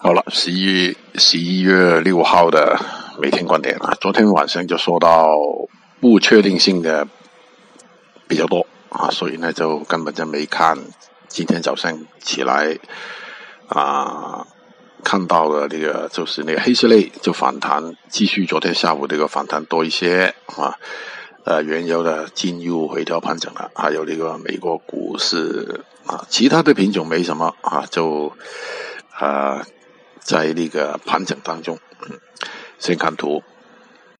好了，十一十一月六号的每天观点啊，昨天晚上就说到不确定性的比较多啊，所以呢就根本就没看。今天早上起来啊，看到了这个就是那个黑色类就反弹，继续昨天下午这个反弹多一些啊，呃，原油的进入回调盘整了，还有这个美国股市啊，其他的品种没什么啊，就。在那个盘整当中，先看图。